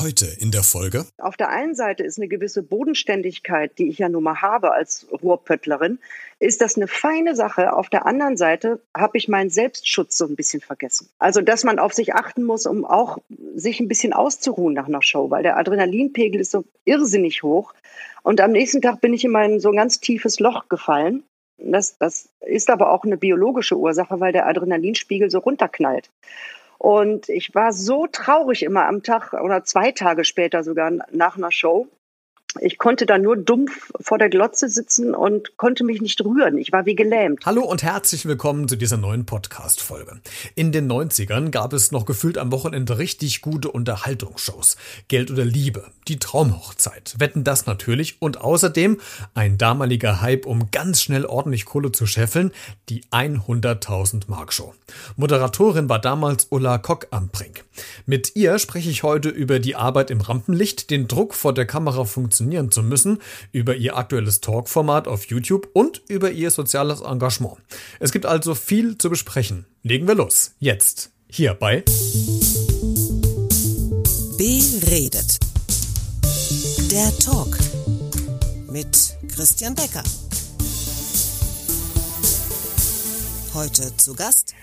Heute in der Folge. Auf der einen Seite ist eine gewisse Bodenständigkeit, die ich ja nun mal habe als Ruhrpöttlerin, ist das eine feine Sache. Auf der anderen Seite habe ich meinen Selbstschutz so ein bisschen vergessen. Also, dass man auf sich achten muss, um auch sich ein bisschen auszuruhen nach einer Show, weil der Adrenalinpegel ist so irrsinnig hoch. Und am nächsten Tag bin ich in mein so ein ganz tiefes Loch gefallen. Das, das ist aber auch eine biologische Ursache, weil der Adrenalinspiegel so runterknallt. Und ich war so traurig immer am Tag oder zwei Tage später sogar nach einer Show, ich konnte da nur dumpf vor der Glotze sitzen und konnte mich nicht rühren. Ich war wie gelähmt. Hallo und herzlich willkommen zu dieser neuen Podcast-Folge. In den 90ern gab es noch gefühlt am Wochenende richtig gute Unterhaltungsshows. Geld oder Liebe, die Traumhochzeit, wetten das natürlich und außerdem ein damaliger Hype, um ganz schnell ordentlich Kohle zu scheffeln, die 100.000 Mark Show. Moderatorin war damals Ulla Kock am Brink. Mit ihr spreche ich heute über die Arbeit im Rampenlicht, den Druck vor der Kamera funktioniert funktionieren zu müssen, über ihr aktuelles Talkformat auf YouTube und über ihr soziales Engagement. Es gibt also viel zu besprechen. Legen wir los. Jetzt. Hier bei Beredet. Der Talk mit Christian Becker. Heute zu Gast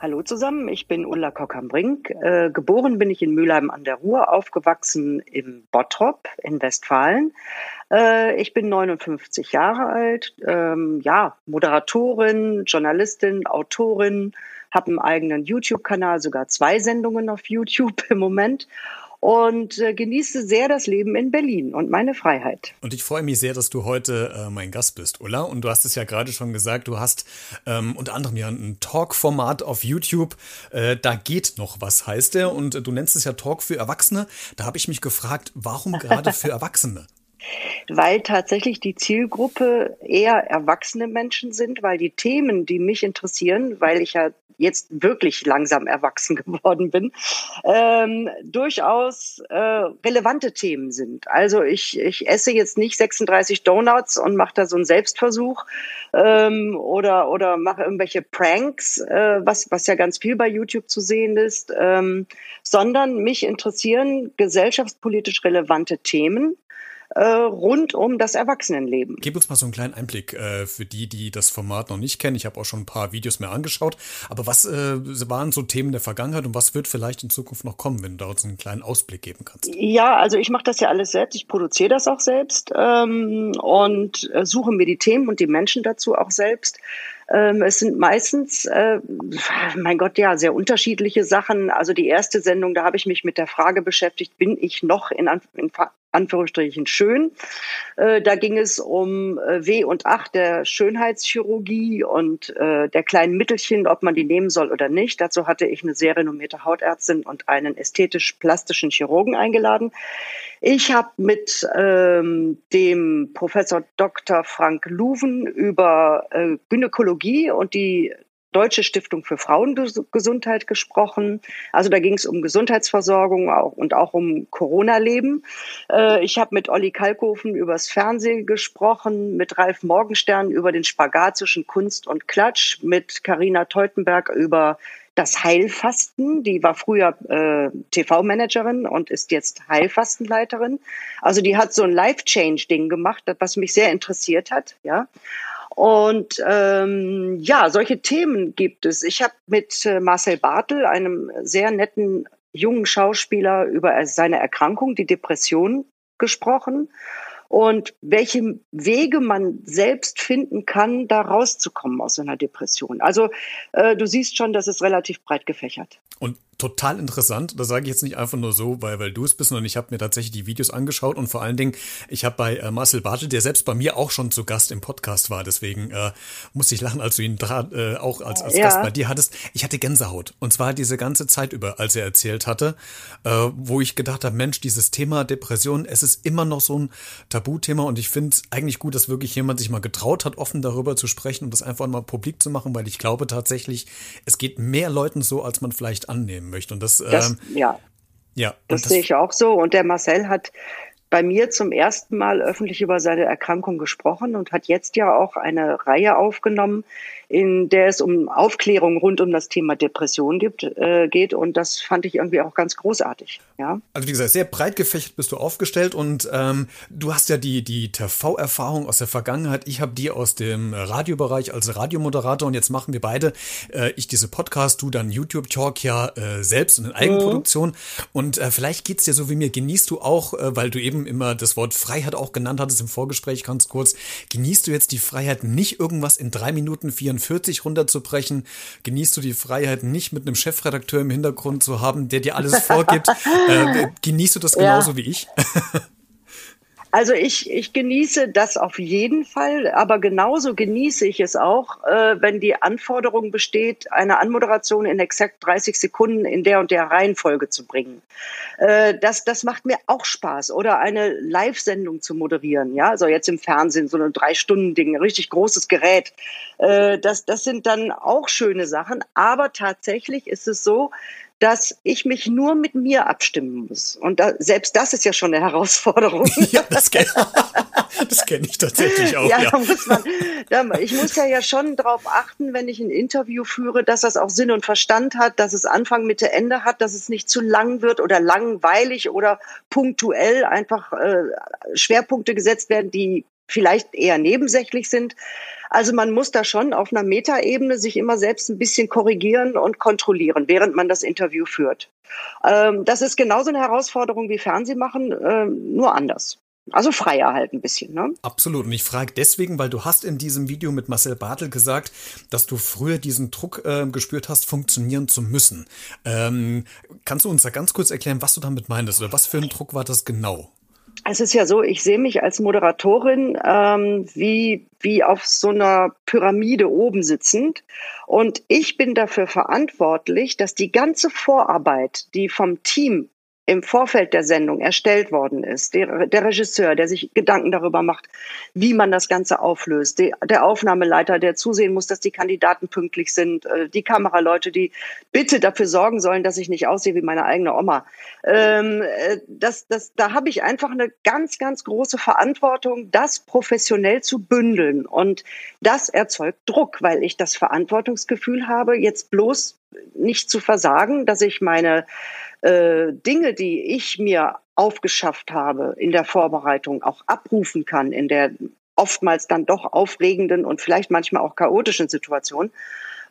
Hallo zusammen, ich bin Ulla Kock-am-Brink. Äh, geboren bin ich in Mülheim an der Ruhr, aufgewachsen im Bottrop in Westfalen. Äh, ich bin 59 Jahre alt, ähm, ja, Moderatorin, Journalistin, Autorin, habe einen eigenen YouTube-Kanal, sogar zwei Sendungen auf YouTube im Moment und äh, genieße sehr das Leben in Berlin und meine Freiheit. Und ich freue mich sehr, dass du heute äh, mein Gast bist, Ulla. Und du hast es ja gerade schon gesagt, du hast ähm, unter anderem ja ein Talk-Format auf YouTube. Äh, da geht noch was, heißt der. Und äh, du nennst es ja Talk für Erwachsene. Da habe ich mich gefragt, warum gerade für Erwachsene? Weil tatsächlich die Zielgruppe eher erwachsene Menschen sind, weil die Themen, die mich interessieren, weil ich ja jetzt wirklich langsam erwachsen geworden bin, ähm, durchaus äh, relevante Themen sind. Also ich, ich esse jetzt nicht 36 Donuts und mache da so einen Selbstversuch ähm, oder, oder mache irgendwelche Pranks, äh, was, was ja ganz viel bei YouTube zu sehen ist, ähm, sondern mich interessieren gesellschaftspolitisch relevante Themen äh, rund um das Erwachsenenleben. Gib uns mal so einen kleinen Einblick äh, für die, die das Format noch nicht kennen. Ich habe auch schon ein paar Videos mehr angeschaut. Aber was äh, waren so Themen der Vergangenheit und was wird vielleicht in Zukunft noch kommen, wenn du da uns einen kleinen Ausblick geben kannst? Ja, also ich mache das ja alles selbst. Ich produziere das auch selbst ähm, und äh, suche mir die Themen und die Menschen dazu auch selbst. Ähm, es sind meistens, äh, mein Gott, ja, sehr unterschiedliche Sachen. Also die erste Sendung, da habe ich mich mit der Frage beschäftigt, bin ich noch in, in Anführungsstrichen schön. Äh, da ging es um äh, W und Ach der Schönheitschirurgie und äh, der kleinen Mittelchen, ob man die nehmen soll oder nicht. Dazu hatte ich eine sehr renommierte Hautärztin und einen ästhetisch-plastischen Chirurgen eingeladen. Ich habe mit ähm, dem Professor Dr. Frank Luven über Gynäkologie und die Deutsche Stiftung für Frauengesundheit gesprochen. Also da ging es um Gesundheitsversorgung auch, und auch um Corona-Leben. Äh, ich habe mit Olli Kalkofen übers Fernsehen gesprochen, mit Ralf Morgenstern über den Spagat zwischen Kunst und Klatsch, mit Karina Teutenberg über das Heilfasten. Die war früher äh, TV-Managerin und ist jetzt Heilfastenleiterin. Also die hat so ein Life-Change-Ding gemacht, was mich sehr interessiert hat. Ja. Und ähm, ja, solche Themen gibt es. Ich habe mit äh, Marcel Bartel, einem sehr netten jungen Schauspieler, über seine Erkrankung, die Depression, gesprochen und welche Wege man selbst finden kann, da rauszukommen aus einer Depression. Also äh, du siehst schon, das ist relativ breit gefächert. Und total interessant. Das sage ich jetzt nicht einfach nur so, weil, weil du es bist, sondern ich habe mir tatsächlich die Videos angeschaut und vor allen Dingen, ich habe bei äh, Marcel Bartel, der selbst bei mir auch schon zu Gast im Podcast war, deswegen äh, musste ich lachen, als du ihn da, äh, auch als, als ja. Gast bei dir hattest. Ich hatte Gänsehaut und zwar diese ganze Zeit über, als er erzählt hatte, äh, wo ich gedacht habe, Mensch, dieses Thema Depression, es ist immer noch so ein Tabuthema und ich finde es eigentlich gut, dass wirklich jemand sich mal getraut hat, offen darüber zu sprechen und das einfach mal publik zu machen, weil ich glaube tatsächlich, es geht mehr Leuten so, als man vielleicht annehmen möchte. Und das, das ähm, ja, ja das, das sehe ich auch so. Und der Marcel hat bei mir zum ersten Mal öffentlich über seine Erkrankung gesprochen und hat jetzt ja auch eine Reihe aufgenommen, in der es um Aufklärung rund um das Thema Depression gibt, äh, geht. Und das fand ich irgendwie auch ganz großartig. Ja. Also wie gesagt, sehr breit gefächert bist du aufgestellt und ähm, du hast ja die, die TV-Erfahrung aus der Vergangenheit. Ich habe die aus dem Radiobereich als Radiomoderator und jetzt machen wir beide, äh, ich diese Podcast, du dann YouTube-Talk ja äh, selbst und in Eigenproduktion. Mhm. Und äh, vielleicht geht's dir so wie mir. Genießt du auch, äh, weil du eben immer das Wort Freiheit auch genannt hattest im Vorgespräch ganz kurz, genießt du jetzt die Freiheit, nicht irgendwas in drei Minuten 44 runterzubrechen? Genießt du die Freiheit, nicht mit einem Chefredakteur im Hintergrund zu haben, der dir alles vorgibt? äh, genießt du das genauso ja. wie ich? Also ich, ich genieße das auf jeden Fall, aber genauso genieße ich es auch, äh, wenn die Anforderung besteht, eine Anmoderation in exakt 30 Sekunden in der und der Reihenfolge zu bringen. Äh, das, das macht mir auch Spaß. Oder eine Live-Sendung zu moderieren, ja, also jetzt im Fernsehen, so ein Drei-Stunden-Ding, richtig großes Gerät. Äh, das, das sind dann auch schöne Sachen, aber tatsächlich ist es so, dass ich mich nur mit mir abstimmen muss. Und da, selbst das ist ja schon eine Herausforderung. ja, das kenne kenn ich tatsächlich auch. Ja, ja. Da muss man, da, ich muss ja, ja schon darauf achten, wenn ich ein Interview führe, dass das auch Sinn und Verstand hat, dass es Anfang, Mitte, Ende hat, dass es nicht zu lang wird oder langweilig oder punktuell einfach äh, Schwerpunkte gesetzt werden, die vielleicht eher nebensächlich sind. Also man muss da schon auf einer Metaebene sich immer selbst ein bisschen korrigieren und kontrollieren, während man das Interview führt. Ähm, das ist genauso eine Herausforderung wie Fernsehmachen, ähm, nur anders. Also freier halt ein bisschen, ne? Absolut. Und ich frage deswegen, weil du hast in diesem Video mit Marcel Bartel gesagt, dass du früher diesen Druck äh, gespürt hast, funktionieren zu müssen. Ähm, kannst du uns da ganz kurz erklären, was du damit meintest oder was für ein Druck war das genau? Es ist ja so, ich sehe mich als Moderatorin ähm, wie, wie auf so einer Pyramide oben sitzend. Und ich bin dafür verantwortlich, dass die ganze Vorarbeit, die vom Team im Vorfeld der Sendung erstellt worden ist, der, der, Regisseur, der sich Gedanken darüber macht, wie man das Ganze auflöst, die, der Aufnahmeleiter, der zusehen muss, dass die Kandidaten pünktlich sind, äh, die Kameraleute, die bitte dafür sorgen sollen, dass ich nicht aussehe wie meine eigene Oma. Ähm, äh, das, das, da habe ich einfach eine ganz, ganz große Verantwortung, das professionell zu bündeln. Und das erzeugt Druck, weil ich das Verantwortungsgefühl habe, jetzt bloß nicht zu versagen, dass ich meine äh, Dinge, die ich mir aufgeschafft habe in der Vorbereitung, auch abrufen kann in der oftmals dann doch aufregenden und vielleicht manchmal auch chaotischen Situation.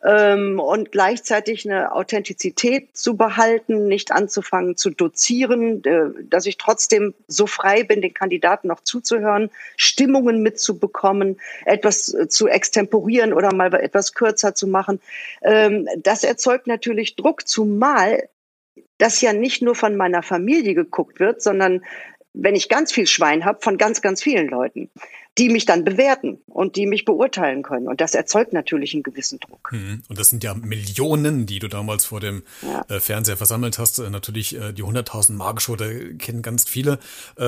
Ähm, und gleichzeitig eine Authentizität zu behalten, nicht anzufangen zu dozieren, äh, dass ich trotzdem so frei bin, den Kandidaten noch zuzuhören, Stimmungen mitzubekommen, etwas äh, zu extemporieren oder mal etwas kürzer zu machen. Ähm, das erzeugt natürlich Druck, zumal das ja nicht nur von meiner Familie geguckt wird, sondern wenn ich ganz viel Schwein habe, von ganz, ganz vielen Leuten, die mich dann bewerten und die mich beurteilen können. Und das erzeugt natürlich einen gewissen Druck. Mhm. Und das sind ja Millionen, die du damals vor dem ja. Äh, Fernseher versammelt hast. Äh, natürlich äh, die 100.000 Mark Show, da kennen ganz viele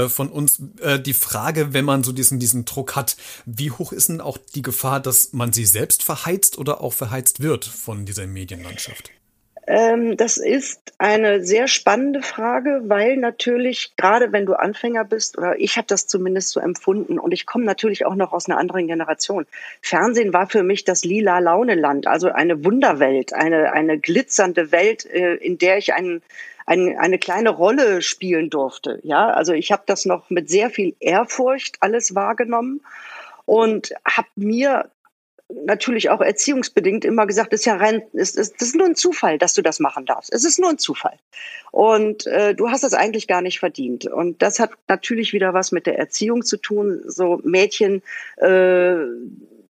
von uns. Die Frage, wenn man so diesen, diesen Druck hat, wie hoch ist denn auch die Gefahr, dass man sie selbst verheizt oder auch verheizt wird von dieser Medienlandschaft? Ähm, das ist eine sehr spannende Frage, weil natürlich, gerade wenn du Anfänger bist, oder ich habe das zumindest so empfunden, und ich komme natürlich auch noch aus einer anderen Generation. Fernsehen war für mich das lila Launeland, also eine Wunderwelt, eine, eine glitzernde Welt, äh, in der ich einen ein, eine kleine Rolle spielen durfte. Ja, also ich habe das noch mit sehr viel Ehrfurcht alles wahrgenommen und habe mir natürlich auch erziehungsbedingt immer gesagt, ist ja rein, ist, ist, ist nur ein Zufall, dass du das machen darfst. Es ist nur ein Zufall. Und äh, du hast das eigentlich gar nicht verdient. Und das hat natürlich wieder was mit der Erziehung zu tun. So Mädchen äh,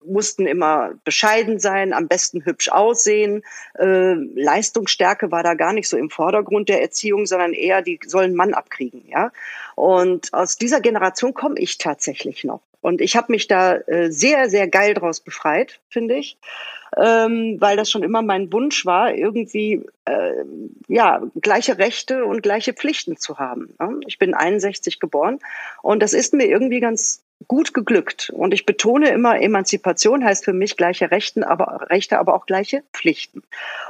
mussten immer bescheiden sein, am besten hübsch aussehen. Äh, Leistungsstärke war da gar nicht so im Vordergrund der Erziehung, sondern eher, die sollen Mann abkriegen. Ja. Und aus dieser Generation komme ich tatsächlich noch. Und ich habe mich da äh, sehr, sehr geil draus befreit, finde ich, ähm, weil das schon immer mein Wunsch war, irgendwie äh, ja gleiche Rechte und gleiche Pflichten zu haben. Ne? Ich bin 61 geboren und das ist mir irgendwie ganz gut geglückt. Und ich betone immer, Emanzipation heißt für mich gleiche Rechten, aber Rechte, aber auch gleiche Pflichten.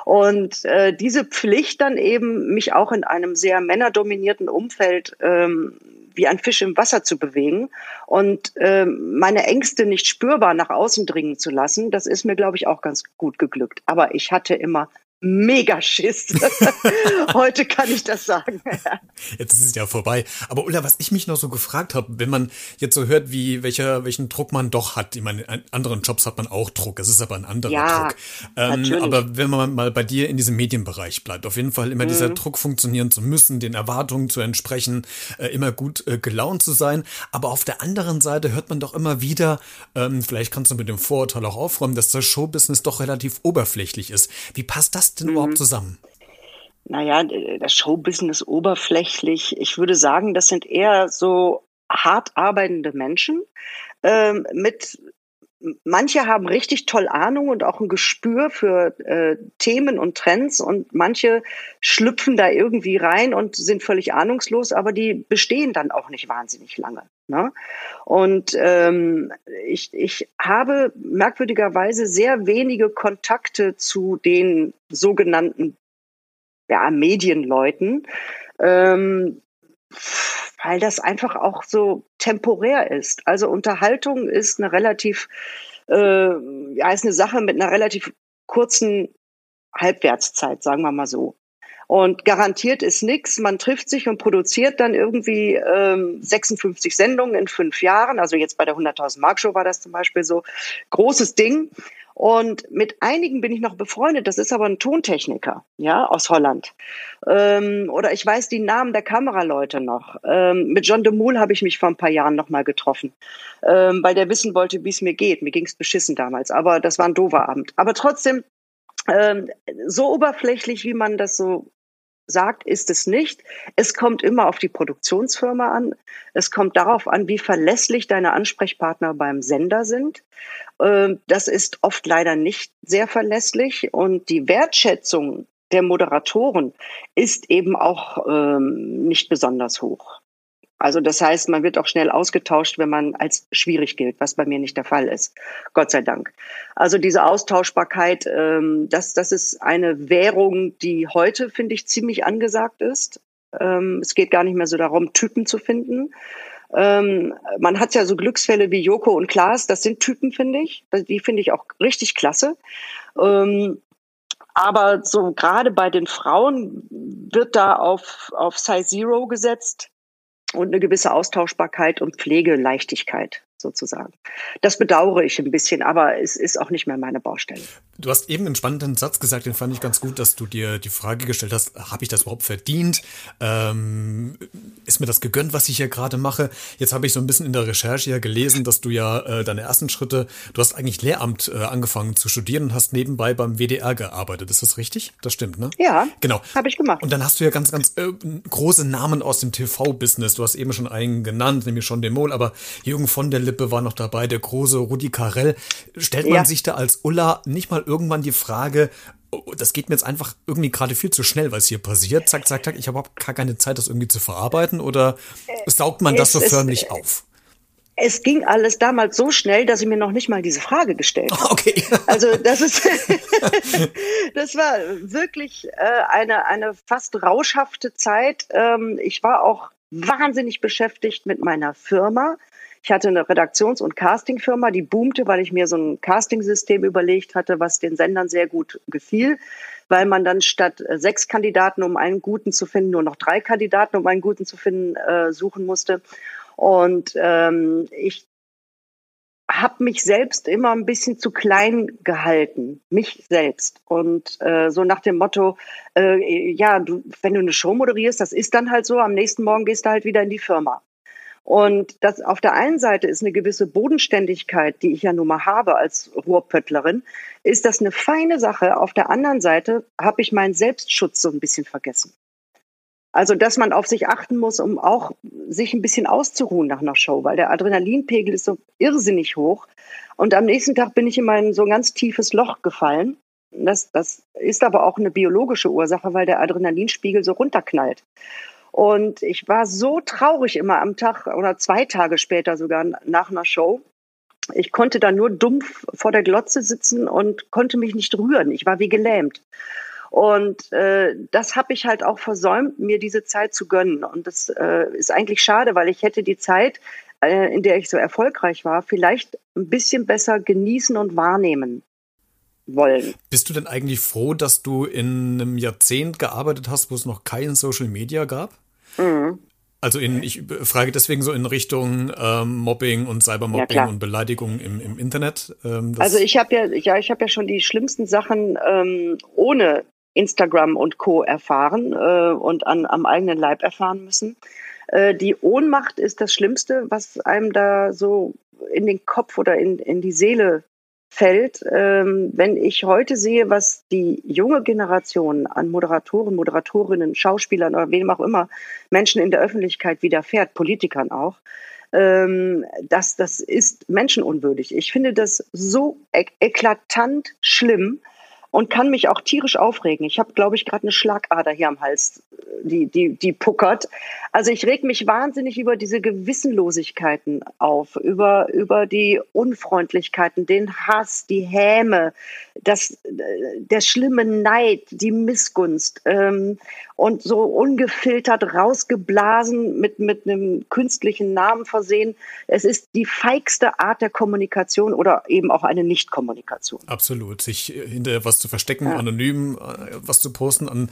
Und äh, diese Pflicht dann eben, mich auch in einem sehr männerdominierten Umfeld ähm, wie ein Fisch im Wasser zu bewegen und äh, meine Ängste nicht spürbar nach außen dringen zu lassen, das ist mir, glaube ich, auch ganz gut geglückt. Aber ich hatte immer mega Schiss. Heute kann ich das sagen. jetzt ist es ja vorbei. Aber Ulla, was ich mich noch so gefragt habe, wenn man jetzt so hört, wie welcher welchen Druck man doch hat. Ich meine, in anderen Jobs hat man auch Druck. Es ist aber ein anderer ja, Druck. Ähm, aber wenn man mal bei dir in diesem Medienbereich bleibt, auf jeden Fall immer mhm. dieser Druck funktionieren zu müssen, den Erwartungen zu entsprechen, äh, immer gut äh, gelaunt zu sein. Aber auf der anderen Seite hört man doch immer wieder, ähm, vielleicht kannst du mit dem Vorurteil auch aufräumen, dass das Showbusiness doch relativ oberflächlich ist. Wie passt das denn mhm. überhaupt zusammen? Naja, das Showbusiness oberflächlich. Ich würde sagen, das sind eher so hart arbeitende Menschen ähm, mit manche haben richtig toll Ahnung und auch ein Gespür für äh, Themen und Trends und manche schlüpfen da irgendwie rein und sind völlig ahnungslos, aber die bestehen dann auch nicht wahnsinnig lange. Ne? Und ähm, ich, ich habe merkwürdigerweise sehr wenige Kontakte zu den sogenannten ja, Medienleuten. Ähm, weil das einfach auch so temporär ist. Also Unterhaltung ist eine relativ, äh, ja, ist eine Sache mit einer relativ kurzen Halbwertszeit, sagen wir mal so. Und garantiert ist nichts. Man trifft sich und produziert dann irgendwie ähm, 56 Sendungen in fünf Jahren. Also jetzt bei der 100.000 Mark Show war das zum Beispiel so. Großes Ding. Und mit einigen bin ich noch befreundet. Das ist aber ein Tontechniker, ja, aus Holland. Ähm, oder ich weiß die Namen der Kameraleute noch. Ähm, mit John de Moule habe ich mich vor ein paar Jahren noch mal getroffen, ähm, weil der wissen wollte, wie es mir geht. Mir ging es beschissen damals, aber das war ein doofer Abend. Aber trotzdem, ähm, so oberflächlich, wie man das so sagt, ist es nicht. Es kommt immer auf die Produktionsfirma an. Es kommt darauf an, wie verlässlich deine Ansprechpartner beim Sender sind. Ähm, das ist oft leider nicht sehr verlässlich und die Wertschätzung der Moderatoren ist eben auch ähm, nicht besonders hoch. Also das heißt, man wird auch schnell ausgetauscht, wenn man als schwierig gilt, was bei mir nicht der Fall ist. Gott sei Dank. Also diese Austauschbarkeit, ähm, das, das ist eine Währung, die heute, finde ich, ziemlich angesagt ist. Ähm, es geht gar nicht mehr so darum, Typen zu finden. Ähm, man hat ja so Glücksfälle wie Joko und Klaas, das sind Typen, finde ich. Die finde ich auch richtig klasse. Ähm, aber so gerade bei den Frauen wird da auf, auf Size Zero gesetzt und eine gewisse Austauschbarkeit und Pflegeleichtigkeit sozusagen. Das bedauere ich ein bisschen, aber es ist auch nicht mehr meine Baustelle. Du hast eben einen spannenden Satz gesagt, den fand ich ganz gut, dass du dir die Frage gestellt hast, habe ich das überhaupt verdient? Ähm, ist mir das gegönnt, was ich hier gerade mache? Jetzt habe ich so ein bisschen in der Recherche ja gelesen, dass du ja äh, deine ersten Schritte, du hast eigentlich Lehramt äh, angefangen zu studieren und hast nebenbei beim WDR gearbeitet. Ist das richtig? Das stimmt, ne? Ja. Genau. Habe ich gemacht. Und dann hast du ja ganz, ganz äh, große Namen aus dem TV-Business. Du hast eben schon einen genannt, nämlich schon den Mol, aber Jürgen von der Lippe war noch dabei, der große Rudi Carell. Stellt man ja. sich da als Ulla nicht mal irgendwann die Frage, oh, das geht mir jetzt einfach irgendwie gerade viel zu schnell, was hier passiert. Zack, zack, zack. Ich habe überhaupt gar keine Zeit, das irgendwie zu verarbeiten. Oder äh, saugt man das so förmlich auf? Es ging alles damals so schnell, dass ich mir noch nicht mal diese Frage gestellt habe. Okay. Also das ist, das war wirklich äh, eine eine fast rauschhafte Zeit. Ähm, ich war auch wahnsinnig beschäftigt mit meiner Firma. Ich hatte eine Redaktions- und Castingfirma, die boomte, weil ich mir so ein Castingsystem überlegt hatte, was den Sendern sehr gut gefiel, weil man dann statt sechs Kandidaten, um einen guten zu finden, nur noch drei Kandidaten, um einen guten zu finden, äh, suchen musste. Und ähm, ich habe mich selbst immer ein bisschen zu klein gehalten, mich selbst. Und äh, so nach dem Motto, äh, ja, du, wenn du eine Show moderierst, das ist dann halt so, am nächsten Morgen gehst du halt wieder in die Firma. Und das auf der einen Seite ist eine gewisse Bodenständigkeit, die ich ja nun mal habe als Ruhrpöttlerin, ist das eine feine Sache. Auf der anderen Seite habe ich meinen Selbstschutz so ein bisschen vergessen. Also, dass man auf sich achten muss, um auch sich ein bisschen auszuruhen nach einer Show, weil der Adrenalinpegel ist so irrsinnig hoch. Und am nächsten Tag bin ich in mein so ein ganz tiefes Loch gefallen. Das, das ist aber auch eine biologische Ursache, weil der Adrenalinspiegel so runterknallt. Und ich war so traurig immer am Tag oder zwei Tage später sogar nach einer Show. Ich konnte da nur dumpf vor der Glotze sitzen und konnte mich nicht rühren. Ich war wie gelähmt. Und äh, das habe ich halt auch versäumt, mir diese Zeit zu gönnen. Und das äh, ist eigentlich schade, weil ich hätte die Zeit, äh, in der ich so erfolgreich war, vielleicht ein bisschen besser genießen und wahrnehmen wollen. Bist du denn eigentlich froh, dass du in einem Jahrzehnt gearbeitet hast, wo es noch kein Social Media gab? Mhm. Also in, ich frage deswegen so in Richtung ähm, Mobbing und Cybermobbing ja, und Beleidigung im, im Internet. Ähm, also ich habe ja, ja, ich habe ja schon die schlimmsten Sachen ähm, ohne Instagram und Co. erfahren äh, und an, am eigenen Leib erfahren müssen. Äh, die Ohnmacht ist das Schlimmste, was einem da so in den Kopf oder in, in die Seele fällt. Ähm, wenn ich heute sehe, was die junge Generation an Moderatoren, Moderatorinnen, Schauspielern oder wem auch immer Menschen in der Öffentlichkeit widerfährt, Politikern auch, ähm, das, das ist menschenunwürdig. Ich finde das so ek eklatant schlimm, und kann mich auch tierisch aufregen. Ich habe, glaube ich, gerade eine Schlagader hier am Hals, die, die, die puckert. Also ich reg mich wahnsinnig über diese Gewissenlosigkeiten auf, über, über die Unfreundlichkeiten, den Hass, die Häme, das, der schlimme Neid, die Missgunst ähm, und so ungefiltert rausgeblasen mit, mit einem künstlichen Namen versehen. Es ist die feigste Art der Kommunikation oder eben auch eine Nichtkommunikation. Absolut. Sich hinter was zu verstecken, ja. anonym äh, was zu posten. An,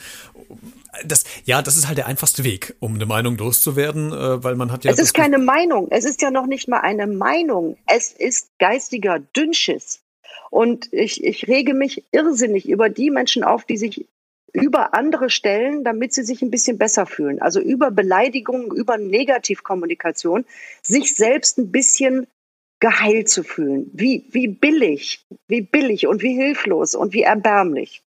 das, ja, das ist halt der einfachste Weg, um eine Meinung loszuwerden, äh, weil man hat ja. Es ist keine Meinung. Es ist ja noch nicht mal eine Meinung. Es ist geistiger Dünnschiss. Und ich, ich rege mich irrsinnig über die Menschen auf, die sich über andere stellen, damit sie sich ein bisschen besser fühlen. Also über Beleidigungen, über Negativkommunikation, sich selbst ein bisschen geheilt zu fühlen. Wie, wie billig, wie billig und wie hilflos und wie erbärmlich.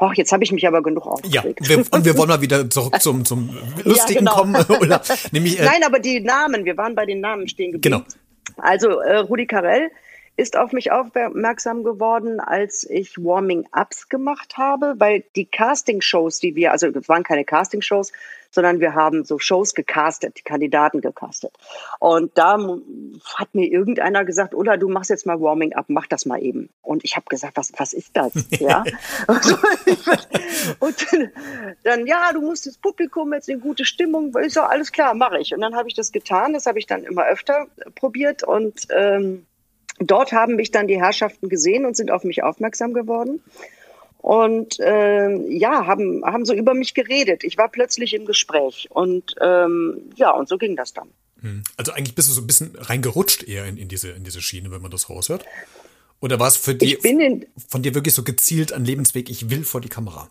Och, jetzt habe ich mich aber genug aufgeregt. Ja, wir, und wir wollen mal wieder zurück zum, zum Lustigen ja, genau. kommen. Oder, nämlich, äh, Nein, aber die Namen, wir waren bei den Namen stehen geblieben. Genau. Also äh, Rudi Carell ist auf mich aufmerksam geworden, als ich Warming-Ups gemacht habe, weil die Casting-Shows, die wir, also es waren keine Casting-Shows, sondern wir haben so Shows gecastet, die Kandidaten gecastet. Und da hat mir irgendeiner gesagt, Ulla, du machst jetzt mal Warming Up, mach das mal eben. Und ich habe gesagt, was, was ist das? ja. und dann, ja, du musst das Publikum jetzt in gute Stimmung, ist doch alles klar, mache ich. Und dann habe ich das getan, das habe ich dann immer öfter probiert und ähm, dort haben mich dann die Herrschaften gesehen und sind auf mich aufmerksam geworden und äh, ja, haben, haben so über mich geredet. Ich war plötzlich im Gespräch und ähm, ja, und so ging das dann. Hm. Also eigentlich bist du so ein bisschen reingerutscht eher in, in, diese, in diese Schiene, wenn man das raushört. Oder war es für dich von dir wirklich so gezielt ein Lebensweg, ich will vor die Kamera?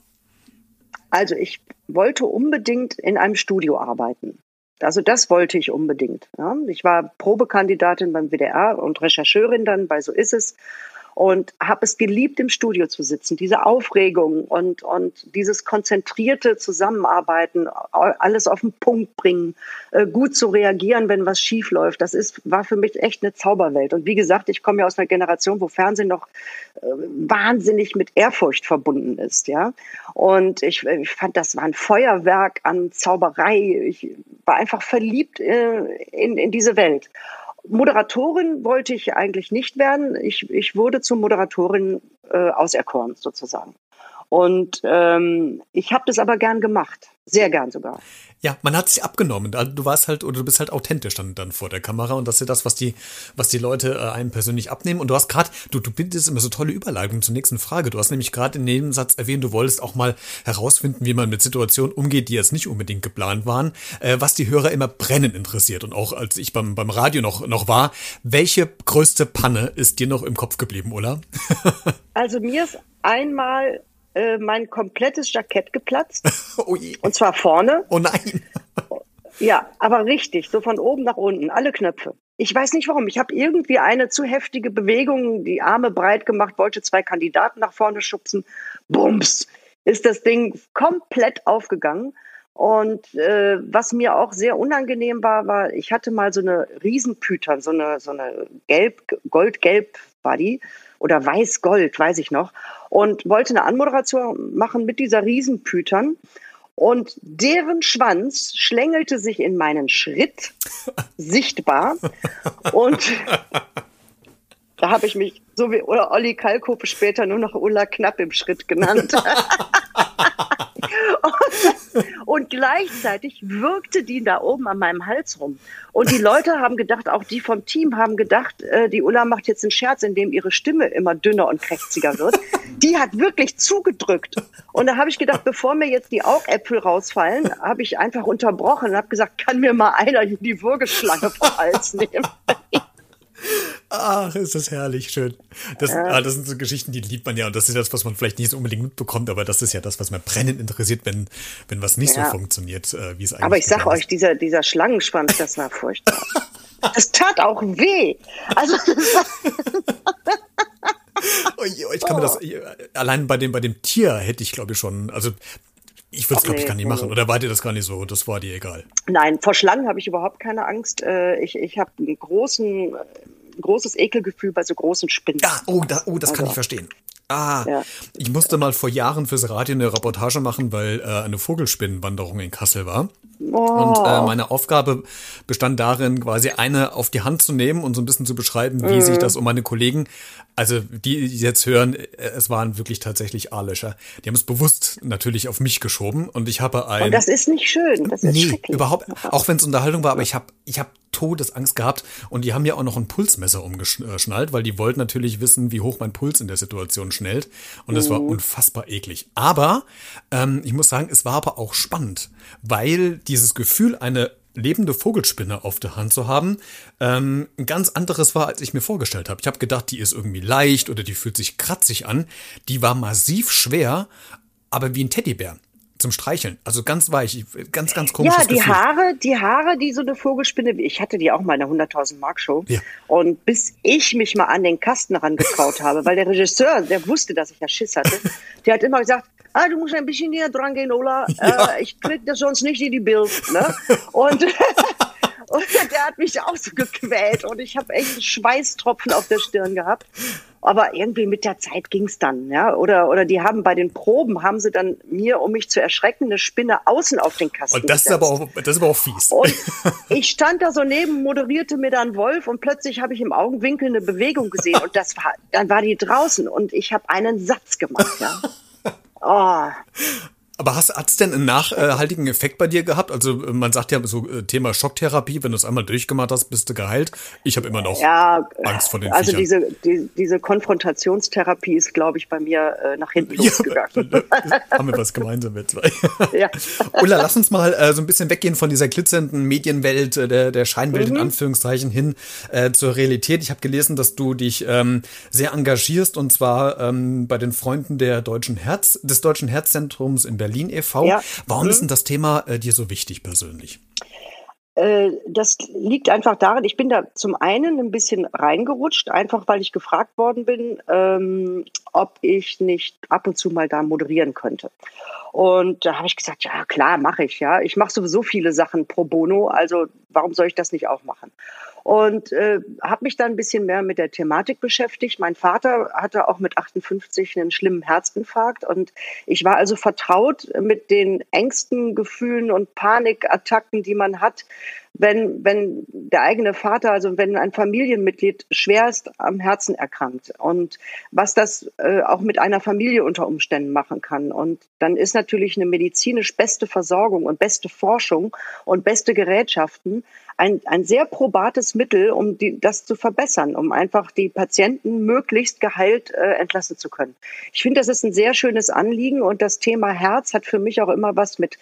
Also ich wollte unbedingt in einem Studio arbeiten. Also das wollte ich unbedingt. Ja. Ich war Probekandidatin beim WDR und Rechercheurin dann bei So ist es und habe es geliebt, im Studio zu sitzen. Diese Aufregung und, und dieses konzentrierte Zusammenarbeiten, alles auf den Punkt bringen, äh, gut zu reagieren, wenn was schief läuft. Das ist, war für mich echt eine Zauberwelt. Und wie gesagt, ich komme ja aus einer Generation, wo Fernsehen noch äh, wahnsinnig mit Ehrfurcht verbunden ist, ja. Und ich, ich fand, das war ein Feuerwerk an Zauberei. Ich war einfach verliebt äh, in, in diese Welt. Moderatorin wollte ich eigentlich nicht werden. Ich, ich wurde zur Moderatorin äh, auserkoren, sozusagen. Und ähm, ich habe das aber gern gemacht. Sehr gern sogar. Ja, man hat sich abgenommen. Also du warst halt, oder du bist halt authentisch dann, dann vor der Kamera und das ist ja das, was die, was die Leute äh, einem persönlich abnehmen. Und du hast gerade, du, du bindest immer so tolle Überleitungen zur nächsten Frage. Du hast nämlich gerade in dem Satz erwähnt, du wolltest auch mal herausfinden, wie man mit Situationen umgeht, die jetzt nicht unbedingt geplant waren, äh, was die Hörer immer brennend interessiert. Und auch als ich beim, beim Radio noch, noch war, welche größte Panne ist dir noch im Kopf geblieben, oder? also mir ist einmal äh, mein komplettes Jackett geplatzt. oh je. Und zwar vorne. Oh nein. ja, aber richtig, so von oben nach unten, alle Knöpfe. Ich weiß nicht warum. Ich habe irgendwie eine zu heftige Bewegung, die Arme breit gemacht, wollte zwei Kandidaten nach vorne schubsen. Bums, ist das Ding komplett aufgegangen. Und äh, was mir auch sehr unangenehm war, war, ich hatte mal so eine Riesenpütern, so eine, so eine gelb, goldgelb war die oder weiß-gold, weiß ich noch und wollte eine Anmoderation machen mit dieser Riesenpütern. Und deren Schwanz schlängelte sich in meinen Schritt, sichtbar. Und da habe ich mich, so wie oder Olli Kalkofe später, nur noch Ulla Knapp im Schritt genannt. und gleichzeitig wirkte die da oben an meinem Hals rum. Und die Leute haben gedacht, auch die vom Team haben gedacht, äh, die Ulla macht jetzt einen Scherz, in dem ihre Stimme immer dünner und krächziger wird. Die hat wirklich zugedrückt. Und da habe ich gedacht, bevor mir jetzt die Augäpfel rausfallen, habe ich einfach unterbrochen und habe gesagt, kann mir mal einer die Würgeschlange vom Hals nehmen. Ach, ist das herrlich, schön. Das, ja. ah, das sind so Geschichten, die liebt man ja. Und das ist das, was man vielleicht nicht so unbedingt mitbekommt, aber das ist ja das, was man brennend interessiert, wenn, wenn was nicht ja. so funktioniert, äh, wie es eigentlich Aber ich sag euch, dieser, dieser Schlangenschwanz, das war furchtbar. das tat auch weh. Also, oh, ich kann mir das, allein bei dem, bei dem Tier hätte ich, glaube ich, schon, also ich würde es, glaube ich, gar nicht machen. Oder war dir das gar nicht so? Das war dir egal? Nein, vor Schlangen habe ich überhaupt keine Angst. Äh, ich, ich habe einen großen großes Ekelgefühl bei so großen Spinnen. Ja, oh, da, oh das also. kann ich verstehen. Ah, ja. ich musste mal vor Jahren fürs Radio eine Reportage machen, weil äh, eine Vogelspinnenwanderung in Kassel war. Oh. Und äh, meine Aufgabe bestand darin, quasi eine auf die Hand zu nehmen und so ein bisschen zu beschreiben, wie mhm. sich das um meine Kollegen, also die, die jetzt hören, äh, es waren wirklich tatsächlich A-Löcher. Die haben es bewusst natürlich auf mich geschoben und ich habe ein. Und das ist nicht schön. Das ist nee, überhaupt. Auch wenn es Unterhaltung war, aber ich habe, ich habe Todesangst gehabt und die haben ja auch noch ein Pulsmesser umgeschnallt, weil die wollten natürlich wissen, wie hoch mein Puls in der Situation schnellt und das mhm. war unfassbar eklig. Aber ähm, ich muss sagen, es war aber auch spannend, weil dieses Gefühl, eine lebende Vogelspinne auf der Hand zu haben, ähm, ein ganz anderes war, als ich mir vorgestellt habe. Ich habe gedacht, die ist irgendwie leicht oder die fühlt sich kratzig an. Die war massiv schwer, aber wie ein Teddybär zum Streicheln. Also ganz weich, ganz, ganz komisch. Ja, die Gefühl. Haare, die Haare, die so eine Vogelspinne, ich hatte die auch mal in der 100.000 Mark Show. Ja. Und bis ich mich mal an den Kasten rangetraut habe, weil der Regisseur, der wusste, dass ich ja Schiss hatte, der hat immer gesagt, ah, du musst ein bisschen näher dran gehen, Ola. Ja. Äh, ich krieg das sonst nicht in die Bild. Ne? Und Und der hat mich auch so gequält und ich habe echt Schweißtropfen auf der Stirn gehabt. Aber irgendwie mit der Zeit ging's dann, ja. Oder, oder die haben bei den Proben, haben sie dann mir, um mich zu erschrecken, eine Spinne außen auf den Kasten Und das ist aber auch, das ist aber auch fies. Und ich stand da so neben, moderierte mir dann Wolf und plötzlich habe ich im Augenwinkel eine Bewegung gesehen und das war, dann war die draußen und ich habe einen Satz gemacht, ja. Oh. Aber hast es denn einen nachhaltigen Effekt bei dir gehabt? Also man sagt ja so äh, Thema Schocktherapie, wenn du es einmal durchgemacht hast, bist du geheilt. Ich habe immer noch ja, Angst vor den Also diese, die, diese Konfrontationstherapie ist, glaube ich, bei mir äh, nach hinten losgegangen. Ja, haben wir was gemeinsam mit zwei. Ja. Ulla, lass uns mal äh, so ein bisschen weggehen von dieser glitzernden Medienwelt, äh, der, der Scheinwelt mhm. in Anführungszeichen hin äh, zur Realität. Ich habe gelesen, dass du dich ähm, sehr engagierst und zwar ähm, bei den Freunden der Deutschen Herz, des Deutschen Herzzentrums in Berlin. Berlin e.V. Ja. Warum mhm. ist denn das Thema äh, dir so wichtig persönlich? Äh, das liegt einfach daran, ich bin da zum einen ein bisschen reingerutscht, einfach weil ich gefragt worden bin, ähm, ob ich nicht ab und zu mal da moderieren könnte. Und da habe ich gesagt, ja klar, mache ich, ja. Ich mache sowieso viele Sachen pro bono, also warum soll ich das nicht auch machen? Und äh, habe mich dann ein bisschen mehr mit der Thematik beschäftigt. Mein Vater hatte auch mit 58 einen schlimmen Herzinfarkt und ich war also vertraut mit den Ängsten, Gefühlen und Panikattacken, die man hat, wenn, wenn der eigene Vater, also wenn ein Familienmitglied schwerst am Herzen erkrankt und was das äh, auch mit einer Familie unter Umständen machen kann. Und dann ist natürlich eine medizinisch beste Versorgung und beste Forschung und beste Gerätschaften ein, ein sehr probates Mittel, um die, das zu verbessern, um einfach die Patienten möglichst geheilt äh, entlassen zu können. Ich finde, das ist ein sehr schönes Anliegen und das Thema Herz hat für mich auch immer was mit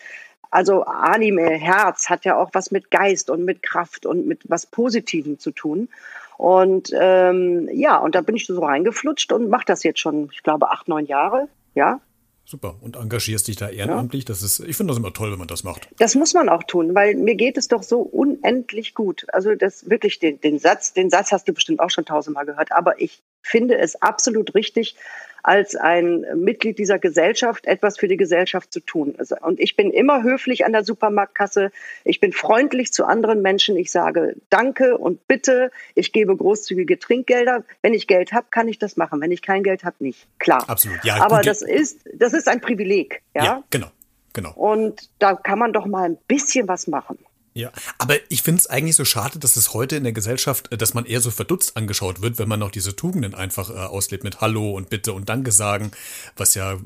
also Anime, Herz hat ja auch was mit Geist und mit Kraft und mit was Positivem zu tun. Und ähm, ja, und da bin ich so reingeflutscht und mache das jetzt schon, ich glaube, acht, neun Jahre. Ja, Super. Und engagierst dich da ehrenamtlich? Ja. Das ist, ich finde das immer toll, wenn man das macht. Das muss man auch tun, weil mir geht es doch so unendlich gut. Also das wirklich den, den Satz, den Satz hast du bestimmt auch schon tausendmal gehört, aber ich finde es absolut richtig, als ein Mitglied dieser Gesellschaft etwas für die Gesellschaft zu tun. Also, und ich bin immer höflich an der Supermarktkasse. Ich bin freundlich zu anderen Menschen. Ich sage Danke und Bitte. Ich gebe großzügige Trinkgelder. Wenn ich Geld habe, kann ich das machen. Wenn ich kein Geld habe, nicht. Klar. Absolut. Ja, Aber gut. das ist, das ist ein Privileg. Ja, ja genau. Genau. Und da kann man doch mal ein bisschen was machen. Ja, aber ich finde es eigentlich so schade, dass es heute in der Gesellschaft, äh, dass man eher so verdutzt angeschaut wird, wenn man noch diese Tugenden einfach äh, auslebt mit Hallo und Bitte und Danke sagen, was ja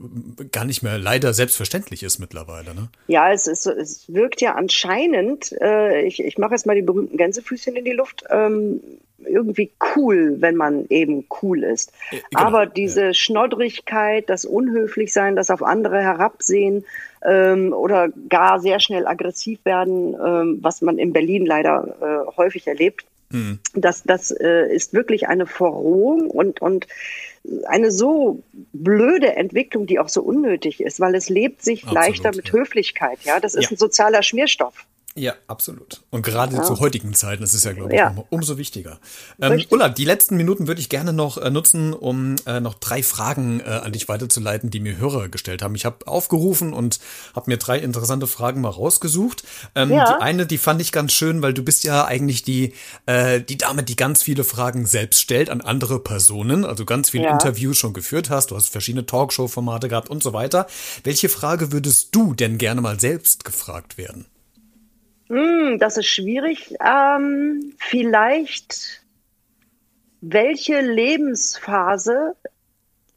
gar nicht mehr leider selbstverständlich ist mittlerweile. Ne? Ja, es, ist, es wirkt ja anscheinend, äh, ich, ich mache jetzt mal die berühmten Gänsefüßchen in die Luft, ähm, irgendwie cool, wenn man eben cool ist. Genau, Aber diese ja. Schnoddrigkeit, das Unhöflichsein, das auf andere herabsehen ähm, oder gar sehr schnell aggressiv werden, ähm, was man in Berlin leider äh, häufig erlebt, mhm. das, das äh, ist wirklich eine Verrohung und, und eine so blöde Entwicklung, die auch so unnötig ist, weil es lebt sich Absolut, leichter mit ja. Höflichkeit. Ja, das ist ja. ein sozialer Schmierstoff. Ja, absolut. Und gerade ja. zu heutigen Zeiten ist es ja, glaube ich, ja. umso wichtiger. Ähm, Ulla, die letzten Minuten würde ich gerne noch äh, nutzen, um äh, noch drei Fragen äh, an dich weiterzuleiten, die mir Hörer gestellt haben. Ich habe aufgerufen und habe mir drei interessante Fragen mal rausgesucht. Ähm, ja. Die eine, die fand ich ganz schön, weil du bist ja eigentlich die, äh, die Dame, die ganz viele Fragen selbst stellt an andere Personen, also ganz viele Interviews schon geführt hast. Du hast verschiedene Talkshow-Formate gehabt und so weiter. Welche Frage würdest du denn gerne mal selbst gefragt werden? Hm, das ist schwierig. Ähm, vielleicht, welche Lebensphase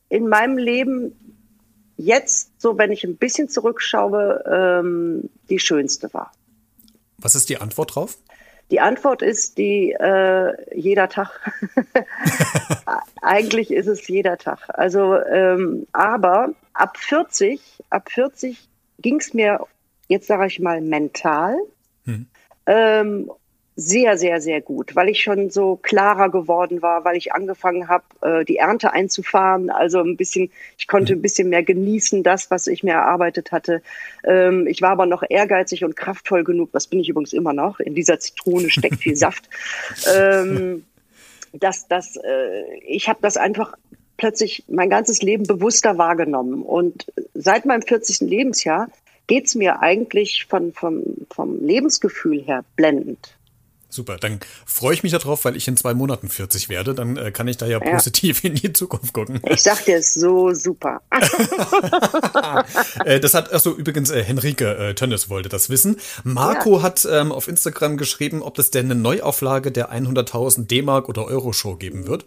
in meinem Leben jetzt, so wenn ich ein bisschen zurückschaue, ähm, die schönste war. Was ist die Antwort drauf? Die Antwort ist die äh, jeder Tag. Eigentlich ist es jeder Tag. Also, ähm, aber ab 40, ab 40 ging es mir jetzt sage ich mal mental. Ähm, sehr, sehr, sehr gut, weil ich schon so klarer geworden war, weil ich angefangen habe, äh, die Ernte einzufahren. Also ein bisschen, ich konnte hm. ein bisschen mehr genießen, das, was ich mir erarbeitet hatte. Ähm, ich war aber noch ehrgeizig und kraftvoll genug, das bin ich übrigens immer noch. In dieser Zitrone steckt viel Saft. Ähm, dass, dass, äh, ich habe das einfach plötzlich mein ganzes Leben bewusster wahrgenommen. Und seit meinem 40. Lebensjahr geht's mir eigentlich von, vom, vom Lebensgefühl her blendend. Super, dann freue ich mich darauf, weil ich in zwei Monaten 40 werde. Dann äh, kann ich da ja, ja, positiv in die Zukunft gucken. Ich sag dir, so super. äh, das hat, achso, übrigens, äh, Henrike äh, Tönnes wollte das wissen. Marco ja. hat ähm, auf Instagram geschrieben, ob es denn eine Neuauflage der 100.000 D-Mark oder Euro-Show geben wird.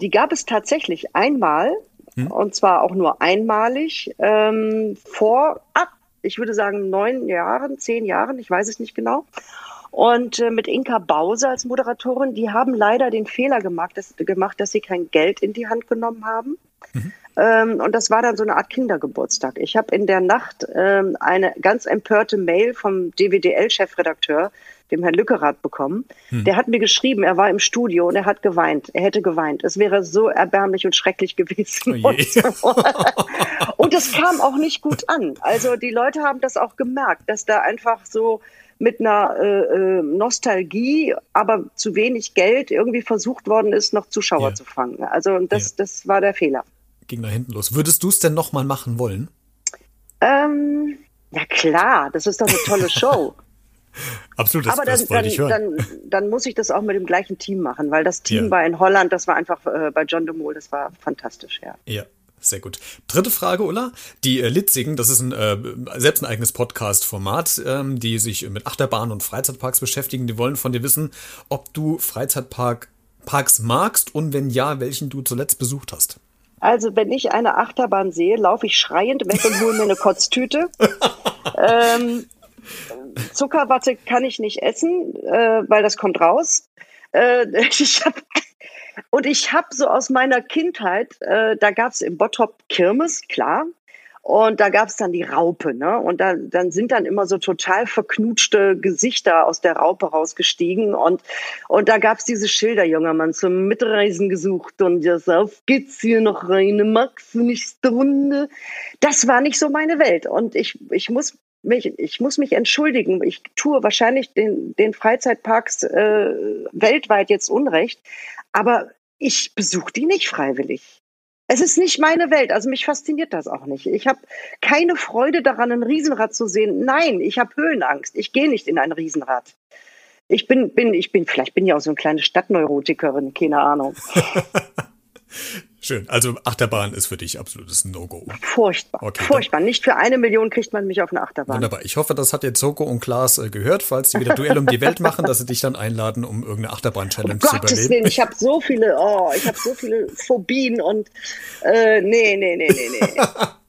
Die gab es tatsächlich einmal. Hm? Und zwar auch nur einmalig ähm, vor ab ich würde sagen, neun Jahren, zehn Jahren, ich weiß es nicht genau. Und äh, mit Inka Bause als Moderatorin, die haben leider den Fehler gemacht, dass, gemacht, dass sie kein Geld in die Hand genommen haben. Mhm. Ähm, und das war dann so eine Art Kindergeburtstag. Ich habe in der Nacht ähm, eine ganz empörte Mail vom DWDL-Chefredakteur, dem Herrn Lückerath, bekommen. Mhm. Der hat mir geschrieben, er war im Studio und er hat geweint. Er hätte geweint. Es wäre so erbärmlich und schrecklich gewesen. Oh und, es kam auch nicht gut an. Also die Leute haben das auch gemerkt, dass da einfach so mit einer äh, äh, Nostalgie, aber zu wenig Geld irgendwie versucht worden ist, noch Zuschauer ja. zu fangen. Also das, ja. das war der Fehler. Ging da hinten los. Würdest du es denn nochmal machen wollen? Ähm, ja klar, das ist doch eine tolle Show. Absolut, das, Aber dann, das wollte ich hören. Dann, dann muss ich das auch mit dem gleichen Team machen, weil das Team ja. war in Holland, das war einfach äh, bei John de Mol, das war fantastisch, ja. Ja, sehr gut. Dritte Frage, Ulla. Die äh, Litzigen, das ist ein äh, selbst ein eigenes Podcast-Format, ähm, die sich mit Achterbahnen und Freizeitparks beschäftigen. Die wollen von dir wissen, ob du Freizeitpark Parks magst und wenn ja, welchen du zuletzt besucht hast. Also, wenn ich eine Achterbahn sehe, laufe ich schreiend weg und hole mir eine Kotztüte. ähm, Zuckerwatte kann ich nicht essen, äh, weil das kommt raus. Äh, ich hab, und ich habe so aus meiner Kindheit, äh, da gab es im Bottrop Kirmes, klar. Und da gab es dann die Raupe, ne? Und da, dann sind dann immer so total verknutschte Gesichter aus der Raupe rausgestiegen. Und, und da gab es diese Schilder, junger Mann, zum Mitreisen gesucht. Und das auf geht's hier noch rein, Max, nächste Runde. Das war nicht so meine Welt. Und ich, ich muss mich, ich muss mich entschuldigen. Ich tue wahrscheinlich den, den Freizeitparks äh, weltweit jetzt Unrecht, aber ich besuche die nicht freiwillig. Es ist nicht meine Welt, also mich fasziniert das auch nicht. Ich habe keine Freude daran, ein Riesenrad zu sehen. Nein, ich habe Höhenangst. Ich gehe nicht in ein Riesenrad. Ich bin, bin, ich bin, vielleicht bin ich auch so eine kleine Stadtneurotikerin, keine Ahnung. Schön. Also Achterbahn ist für dich absolutes No-Go. Furchtbar. Okay, Furchtbar. Nicht für eine Million kriegt man mich auf eine Achterbahn. Wunderbar. Ich hoffe, das hat jetzt Soko und Klaas äh, gehört, falls sie wieder Duell um die Welt machen, dass sie dich dann einladen, um irgendeine Achterbahn-Challenge um zu Gottes überleben. Willen, ich habe so viele, oh, ich habe so viele Phobien und äh, nee, nee, nee, nee, nee.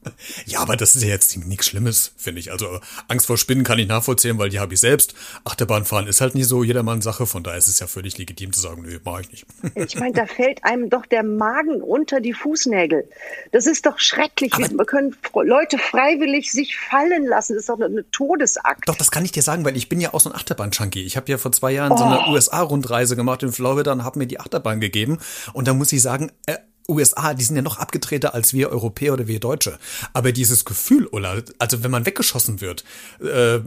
Ja, aber das ist ja jetzt nichts Schlimmes, finde ich. Also Angst vor Spinnen kann ich nachvollziehen, weil die habe ich selbst. Achterbahnfahren ist halt nicht so jedermanns Sache, von daher ist es ja völlig legitim zu sagen, nö, mache ich nicht. Ich meine, da fällt einem doch der Magen unter die Fußnägel. Das ist doch schrecklich. Aber Wir können Leute freiwillig sich fallen lassen. Das ist doch eine Todesakt. Doch, das kann ich dir sagen, weil ich bin ja auch so ein Achterbahn-Junkie. Ich habe ja vor zwei Jahren oh. so eine oh. USA-Rundreise gemacht in Florida und habe mir die Achterbahn gegeben. Und da muss ich sagen, äh, USA, die sind ja noch abgetreter als wir Europäer oder wir Deutsche. Aber dieses Gefühl, Ulla, also wenn man weggeschossen wird, äh,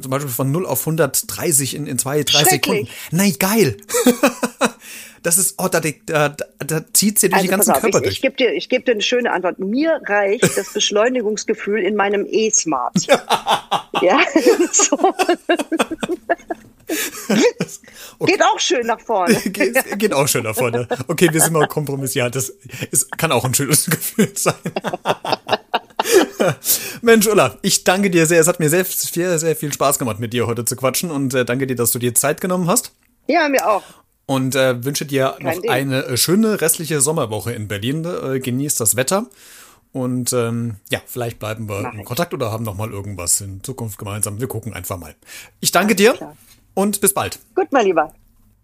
zum Beispiel von 0 auf 130 in, in zwei, drei Sekunden. Nein, geil. das ist, oh, da, da, da zieht sie durch also, den ganzen auf, Körper ich, durch. Ich gebe dir, ich dir eine schöne Antwort. Mir reicht das Beschleunigungsgefühl in meinem E-Smart. ja, so. okay. Geht auch schön nach vorne. geht, geht, auch schön nach vorne. Okay, wir sind mal kompromissiert. Das ist, kann auch ein schönes Gefühl sein. Mensch, Ulla, ich danke dir sehr. Es hat mir sehr, sehr, sehr viel Spaß gemacht, mit dir heute zu quatschen und äh, danke dir, dass du dir Zeit genommen hast. Ja, mir auch. Und äh, wünsche dir Kein noch Ding. eine äh, schöne restliche Sommerwoche in Berlin. Äh, genießt das Wetter. Und ähm, ja, vielleicht bleiben wir Mach in Kontakt oder haben noch mal irgendwas in Zukunft gemeinsam. Wir gucken einfach mal. Ich danke dir. Und bis bald. Gut, mein Lieber.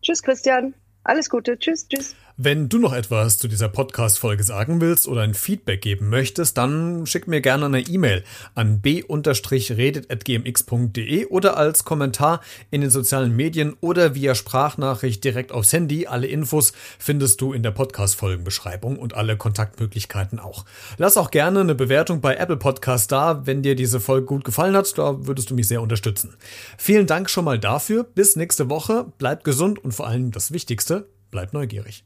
Tschüss, Christian. Alles Gute. Tschüss, tschüss. Wenn du noch etwas zu dieser Podcast-Folge sagen willst oder ein Feedback geben möchtest, dann schick mir gerne eine E-Mail an b-redet.gmx.de oder als Kommentar in den sozialen Medien oder via Sprachnachricht direkt aufs Handy. Alle Infos findest du in der Podcast-Folgenbeschreibung und alle Kontaktmöglichkeiten auch. Lass auch gerne eine Bewertung bei Apple Podcast da, wenn dir diese Folge gut gefallen hat. Da würdest du mich sehr unterstützen. Vielen Dank schon mal dafür. Bis nächste Woche. Bleib gesund und vor allem das Wichtigste, bleib neugierig.